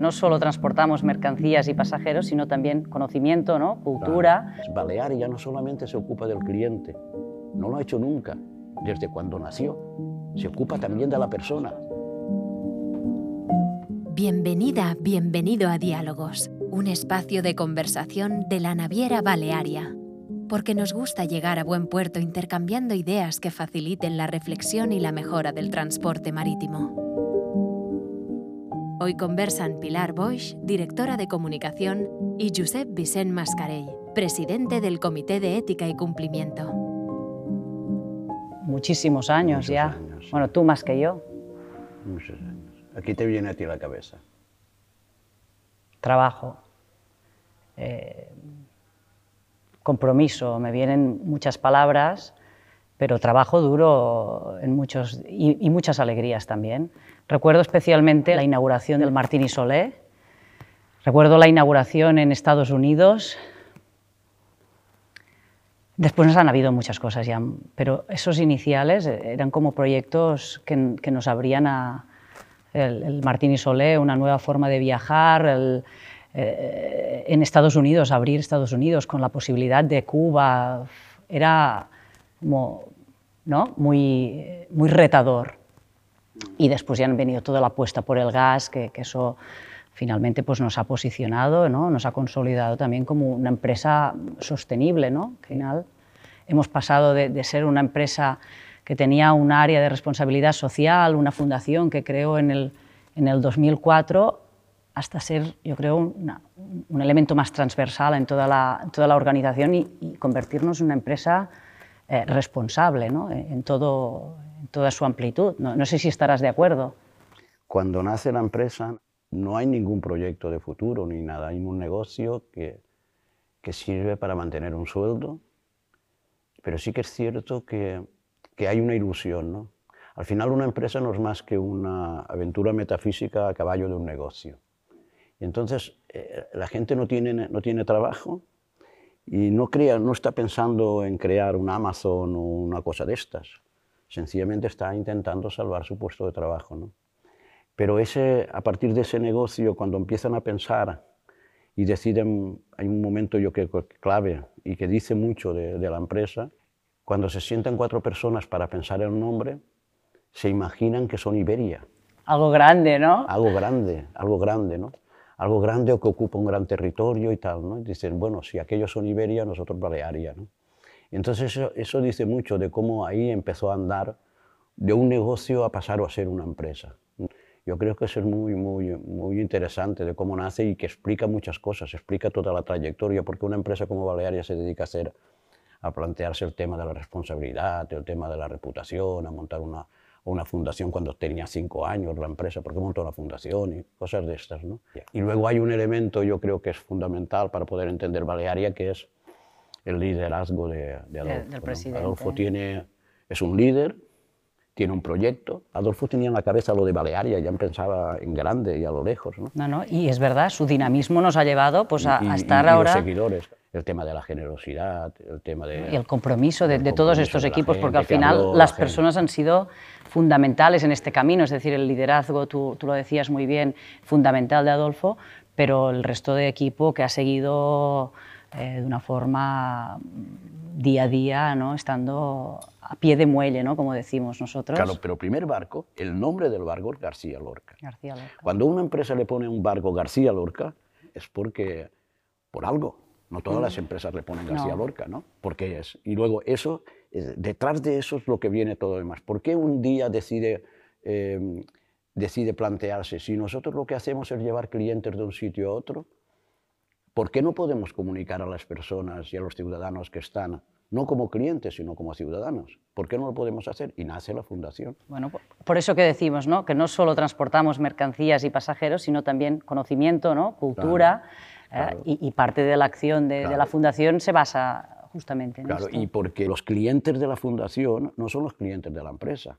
No solo transportamos mercancías y pasajeros, sino también conocimiento, ¿no? cultura. Claro. Balearia no solamente se ocupa del cliente, no lo ha hecho nunca, desde cuando nació. Se ocupa también de la persona. Bienvenida, bienvenido a Diálogos, un espacio de conversación de la Naviera Balearia. Porque nos gusta llegar a buen puerto intercambiando ideas que faciliten la reflexión y la mejora del transporte marítimo. Hoy conversan Pilar Boix, directora de comunicación, y Josep Vicent Mascarell, presidente del Comité de Ética y Cumplimiento. Muchísimos años Muchos ya. años. Bueno, tú más que yo. Muchos años. Aquí te viene a ti la cabeza. Trabajo. eh, compromiso. Me vienen muchas palabras, pero trabajo duro en muchos, y, y muchas alegrías también. Recuerdo especialmente la inauguración del Martini Solé. Recuerdo la inauguración en Estados Unidos. Después nos han habido muchas cosas ya, pero esos iniciales eran como proyectos que, nos abrían a el, el, Martini Solé, una nueva forma de viajar, eh, en Estados Unidos, abrir Estados Unidos con la posibilidad de Cuba, era como, ¿no? muy, muy retador. Y después ya han venido toda la apuesta por el gas, que, que eso finalmente pues nos ha posicionado, ¿no? nos ha consolidado también como una empresa sostenible. ¿no? Al final hemos pasado de, de, ser una empresa que tenía un área de responsabilidad social, una fundación que creó en el, en el 2004, hasta ser, yo creo, una, un elemento más transversal en toda la, toda la organización y, y, convertirnos en una empresa eh, responsable ¿no? en, todo, en toda su amplitud. No, no sé si estarás de acuerdo. Cuando nace la empresa, no hay ningún proyecto de futuro ni nada, hay un negocio que, que sirve para mantener un sueldo, pero sí que es cierto que, que hay una ilusión. ¿no? Al final una empresa no es más que una aventura metafísica a caballo de un negocio. Entonces eh, la gente no tiene, no tiene trabajo y no, crea, no está pensando en crear un Amazon o una cosa de estas. Sencillamente está intentando salvar su puesto de trabajo. ¿no? Pero ese, a partir de ese negocio, cuando empiezan a pensar y deciden, hay un momento yo creo que clave y que dice mucho de, de la empresa, cuando se sientan cuatro personas para pensar en un nombre, se imaginan que son Iberia. Algo grande, ¿no? Algo grande, algo grande, ¿no? Algo grande o que ocupa un gran territorio y tal, ¿no? Y dicen, bueno, si aquellos son Iberia, nosotros Balearia, ¿no? Entonces eso, eso dice mucho de cómo ahí empezó a andar de un negocio a pasar a ser una empresa. Yo creo que eso es muy, muy, muy interesante de cómo nace y que explica muchas cosas, explica toda la trayectoria, porque una empresa como Balearia se dedica a hacer, a plantearse el tema de la responsabilidad, el tema de la reputación, a montar una, una fundación cuando tenía cinco años la empresa, porque montó una fundación y cosas de estas. ¿no? Y luego hay un elemento, yo creo que es fundamental para poder entender Balearia, que es el liderazgo de, de Adolfo. Del, del presidente. ¿no? Adolfo tiene, es un líder, tiene un proyecto. Adolfo tenía en la cabeza lo de Balearia, ya pensaba en grande y a lo lejos. ¿no? No, no, y es verdad, su dinamismo nos ha llevado pues, a, y, a estar y, ahora... Y los seguidores, el tema de la generosidad, el tema de... Y el compromiso de, el de todos compromiso estos de equipos, gente, porque al final habló las la personas han sido fundamentales en este camino, es decir, el liderazgo, tú, tú lo decías muy bien, fundamental de Adolfo, pero el resto de equipo que ha seguido eh, de una forma día a día, ¿no? estando a pie de muelle, ¿no? como decimos nosotros. Claro, pero primer barco, el nombre del barco es García Lorca. García Lorca. Cuando una empresa le pone un barco García Lorca, es porque, por algo. No todas las empresas le ponen García No. Lorca, ¿no? Porque es. Y luego eso, detrás de eso es lo que viene todo lo demás. ¿Por qué un día decide, eh, decide plantearse, si nosotros lo que hacemos es llevar clientes de un sitio a otro, ¿por qué no podemos comunicar a las personas y a los ciudadanos que están, no como clientes, sino como ciudadanos? ¿Por qué no lo podemos hacer? Y nace la fundación. Bueno, por- eso que decimos, ¿no? Que no solo transportamos mercancías y pasajeros, sino también conocimiento, ¿no? Cultura, eh, claro. y, y parte de la acción de, de la fundación se basa justamente en Claro, esto. y porque los clientes de la fundación no son los clientes de la empresa,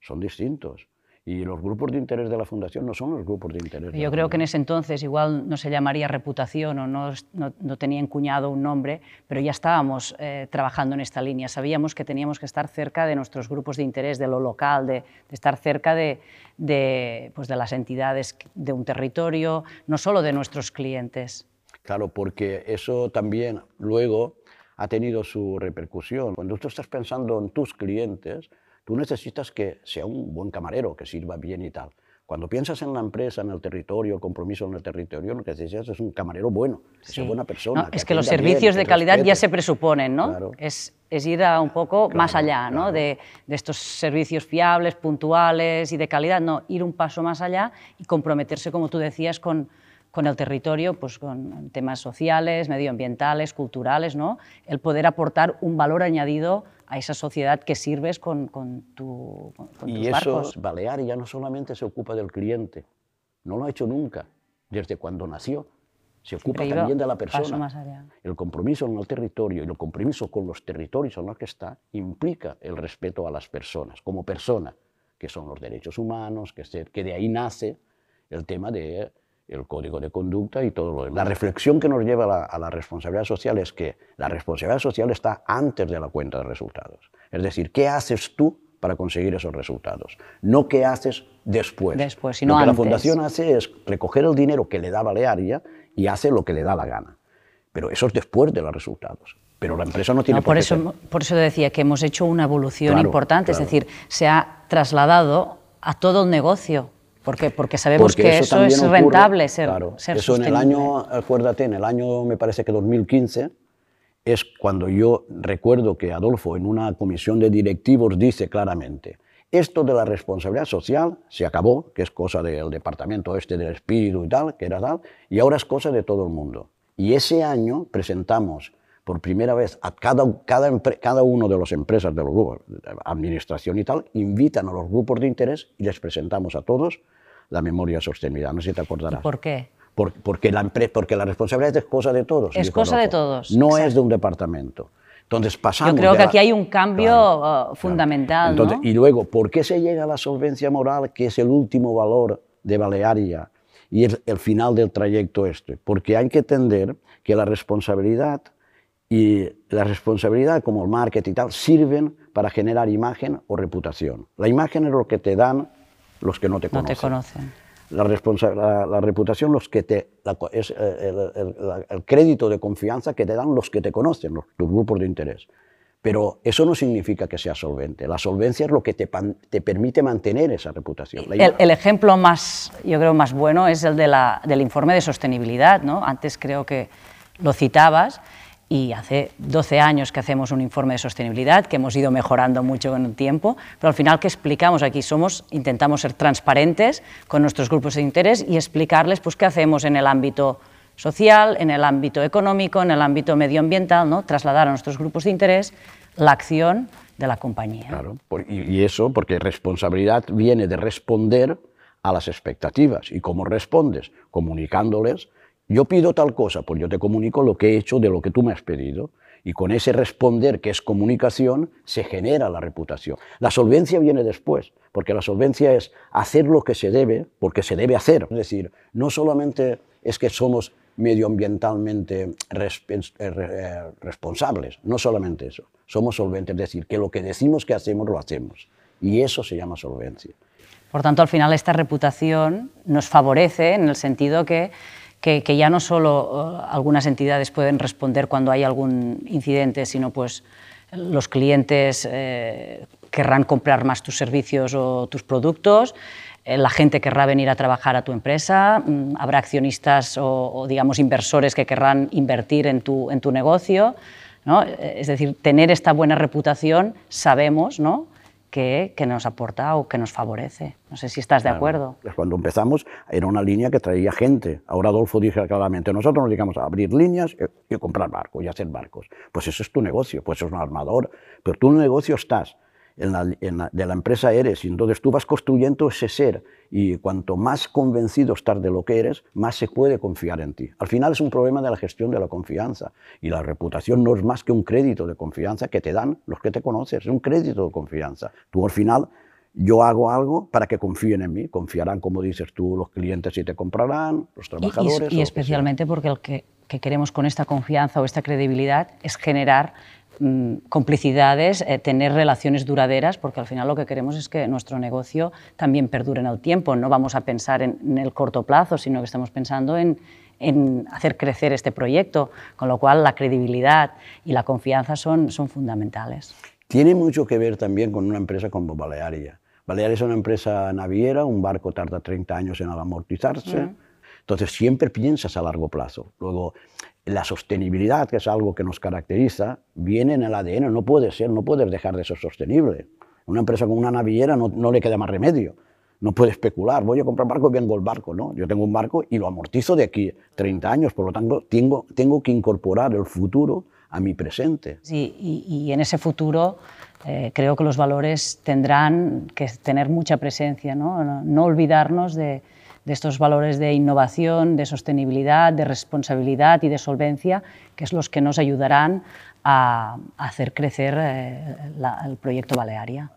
son distintos. Y los grupos de interés de la Fundación no son los grupos de interés. Yo creo que en ese entonces igual no se llamaría reputación o no, no, tenía encuñado un nombre, pero ya estábamos eh, trabajando en esta línea. Sabíamos que teníamos que estar cerca de nuestros grupos de interés, de lo local, de, estar cerca de, de, pues de las entidades de un territorio, no solo de nuestros clientes. Claro, porque eso también luego ha tenido su repercusión. Cuando tú estás pensando en tus clientes, Tú necesitas que sea un buen camarero, que sirva bien y tal. Cuando piensas en la empresa, en el territorio, el compromiso en el territorio, lo que necesitas es un camarero bueno, que sea buena persona. es que los servicios de calidad ya se presuponen, ¿no? Es, es, ir a un poco más allá, ¿no? De, de, estos servicios fiables, puntuales y de calidad, no, ir un paso más allá y comprometerse, como tú decías, con, con el territorio, pues con temas sociales, medioambientales, culturales, ¿no? El poder aportar un valor añadido a esa sociedad que sirves con, con, tu, con y eso, Balear ya no solamente se ocupa del cliente, no lo ha hecho nunca, desde cuando nació. Se ocupa también de la persona. El compromiso en el territorio y el compromiso con los territorios en los que está implica el respeto a las personas, como persona, que son los derechos humanos, que, que de ahí nace el tema de el código de conducta y todo lo demás. La reflexión que nos lleva a la, responsabilidad social es que la responsabilidad social está antes de la cuenta de resultados. Es decir, ¿qué haces tú para conseguir esos resultados? No qué haces después. Después, sino Lo que la fundación hace es recoger el dinero que le da Balearia y hace lo que le da la gana. Pero eso es después de los resultados. Pero la empresa no tiene por, eso, Por eso decía que hemos hecho una evolución importante, es decir, se ha trasladado a todo el negocio porque, porque sabemos que eso, es rentable ser, claro, Eso en el año, acuérdate, en el año me parece que 2015, es cuando yo recuerdo que Adolfo en una comisión de directivos dice claramente, esto de la responsabilidad social se acabó, que es cosa del departamento este del espíritu y tal, que era tal, y ahora es cosa de todo el mundo. Y ese año presentamos por primera vez a cada, cada, cada uno de las empresas de los grupos, administración y tal, invitan a los grupos de interés y les presentamos a todos la memoria sostenibilidad. No sé si te acordarás. ¿Por qué? porque, la, porque la responsabilidad es cosa de todos. Es cosa de todos. No es de un departamento. Entonces pasamos. Yo creo que aquí hay un cambio uh, fundamental. Y luego, ¿por qué se llega a la solvencia moral, que es el último valor de Balearia y el, el final del trayecto este? Porque hay que entender que la responsabilidad y la responsabilidad, como el marketing y tal, sirven para generar imagen o reputación. La imagen es lo que te dan los que no te conocen. No te conocen. La, la, reputación los que te, es eh, el, crédito de confianza que te dan los que te conocen, los, tus grupos de interés. Pero eso no significa que sea solvente. La solvencia es lo que te, te permite mantener esa reputación. El, el, ejemplo más, yo creo, más bueno es el de la, del informe de sostenibilidad. ¿no? Antes creo que lo citabas y hace 12 años que hacemos un informe de sostenibilidad, que hemos ido mejorando mucho en el tiempo, pero al final, ¿qué explicamos aquí? Somos, intentamos ser transparentes con nuestros grupos de interés y explicarles pues, qué hacemos en el ámbito social, en el ámbito económico, en el ámbito medioambiental, ¿no? trasladar a nuestros grupos de interés la acción de la compañía. Claro, y eso porque responsabilidad viene de responder a las expectativas. ¿Y cómo respondes? Comunicándoles yo pido tal cosa, pues yo te comunico lo que he hecho de lo que tú me has pedido. Y con ese responder, que es comunicación, se genera la reputación. La solvencia viene después, porque la solvencia es hacer lo que se debe, porque se debe hacer. Es decir, no solamente es que somos medioambientalmente eh, eh, responsables, no solamente eso, somos solventes, es decir, que lo que decimos que hacemos, lo hacemos. Y eso se llama solvencia. Por tanto, al final esta reputación nos favorece en el sentido que que, ya no solo eh, algunas entidades pueden responder cuando hay algún incidente, sino pues los clientes eh, querrán comprar más tus servicios o tus productos, eh, la gente querrá venir a trabajar a tu empresa, mm, habrá accionistas o, digamos inversores que querrán invertir en tu, en tu negocio. ¿no? Es decir, tener esta buena reputación sabemos ¿no? Que, nos aporta o que nos favorece. No sé si estás de acuerdo. Pues cuando empezamos era una línea que traía gente. Ahora Adolfo dice claramente, nosotros nos dedicamos a abrir líneas y, comprar barcos y hacer barcos. Pues eso es tu negocio, pues eso es un armador. Pero tú en estás de la empresa eres. Y entonces tú vas construyendo ese ser y cuanto más convencido estás de lo que eres, más se puede confiar en ti. Al final es un problema de la gestión de la confianza y la reputación no es más que un crédito de confianza que te dan los que te conoces, es un crédito de confianza. Tú al final yo hago algo para que confíen en mí. Confiarán, como dices tú, los clientes y te comprarán, los trabajadores. Y, especialmente porque lo que, queremos con esta confianza o esta credibilidad es generar complicidades, eh, tener relaciones duraderas, porque al final lo que queremos es que nuestro negocio también perdure en el tiempo. No vamos a pensar en, el corto plazo, sino que estamos pensando en, en, hacer crecer este proyecto, con lo cual la credibilidad y la confianza son, son fundamentales. Tiene mucho que ver también con una empresa como Balearia. Baleares es una empresa naviera, un barco tarda 30 años en amortizarse, entonces siempre piensas a largo plazo. Luego, la sostenibilidad, que es algo que nos caracteriza, viene en el ADN, no puede ser, no puedes dejar de ser sostenible. Una empresa con una naviera no, no le queda más remedio. No puede especular, voy a comprar barco y vengo el barco, ¿no? Yo tengo un barco y lo amortizo de aquí 30 años, por lo tanto tengo, tengo que incorporar el futuro a mi presente. Y en ese futuro eh, creo que los valores tendrán que tener mucha presencia, no, no, olvidarnos de, estos valores de innovación, de sostenibilidad, de responsabilidad y de solvencia, que es los que nos ayudarán a, hacer crecer eh, el proyecto Balearia.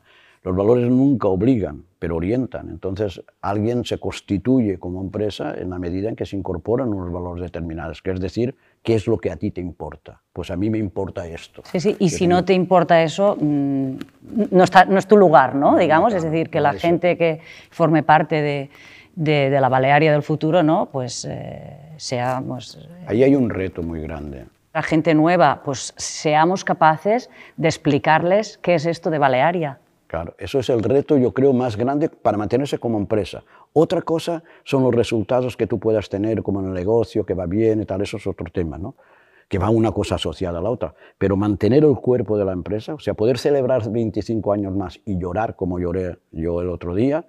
Los valores nunca obligan, pero orientan. Entonces, alguien se constituye como empresa en la medida en que se incorporan unos valores determinados, que es decir, ¿qué es lo que a ti te importa? Pues a mí me importa esto. Sí, sí, y si no te importa eso, mm, no, está, no es tu lugar, ¿no? Digamos, es decir, que la gente que forme parte de, de, la Balearia del futuro, ¿no? Pues eh, seamos... Ahí hay un reto muy grande. La gente nueva, pues seamos capaces de explicarles qué es esto de Balearia Claro, eso es el reto, yo creo, más grande para mantenerse como empresa. Otra cosa son los resultados que tú puedas tener como en el negocio, que va bien y tal, eso es otro tema, ¿no? Que va una cosa asociada a la otra. Pero mantener el cuerpo de la empresa, o sea, poder celebrar 25 años más y llorar como lloré yo el otro día,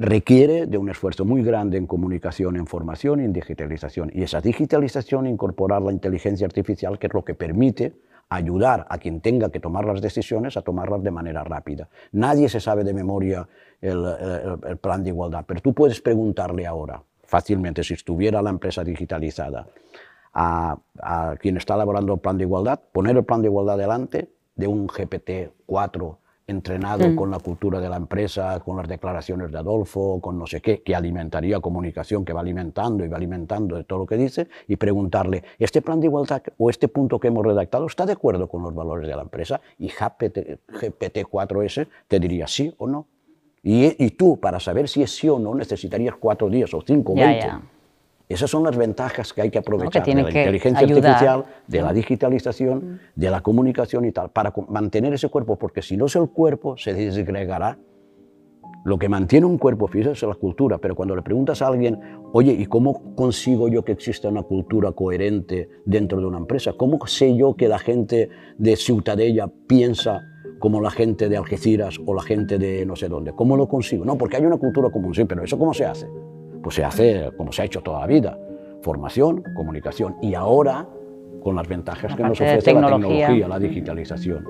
requiere de un esfuerzo muy grande en comunicación, en formación y en digitalización. Y esa digitalización, incorporar la inteligencia artificial, que es lo que permite ayudar a quien tenga que tomar las decisiones a tomarlas de manera rápida. Nadie se sabe de memoria el, plan de igualdad, pero tú puedes preguntarle ahora, fácilmente, si estuviera la empresa digitalizada, a, a quien está elaborando el plan de igualdad, poner el plan de igualdad delante de un GPT-4 entrenado mm. con la cultura de la empresa, con las declaraciones de Adolfo, con no sé qué, que alimentaría comunicación, que va alimentando y va alimentando de todo lo que dice, y preguntarle, ¿este plan de igualdad o este punto que hemos redactado está de acuerdo con los valores de la empresa? Y GPT-4S te diría sí o no. Y, y, tú, para saber si es sí o no, necesitarías cuatro días o cinco o veinte. Esas son las ventajas que hay que aprovechar de la inteligencia artificial, de la digitalización, de la comunicación y tal, para mantener ese cuerpo, porque si no es el cuerpo, se desgregará. Lo que mantiene un cuerpo físico es la cultura, pero cuando le preguntas a alguien, oye, ¿y cómo consigo yo que exista una cultura coherente dentro de una empresa? ¿Cómo sé yo que la gente de Ciutadella piensa como la gente de Algeciras o la gente de no sé dónde? ¿Cómo lo consigo? No, porque hay una cultura común, sí, pero ¿eso cómo se hace? Pues se hace como se ha hecho toda la vida, formación, comunicación y ahora con las ventajas que nos ofrece la tecnología, la digitalización.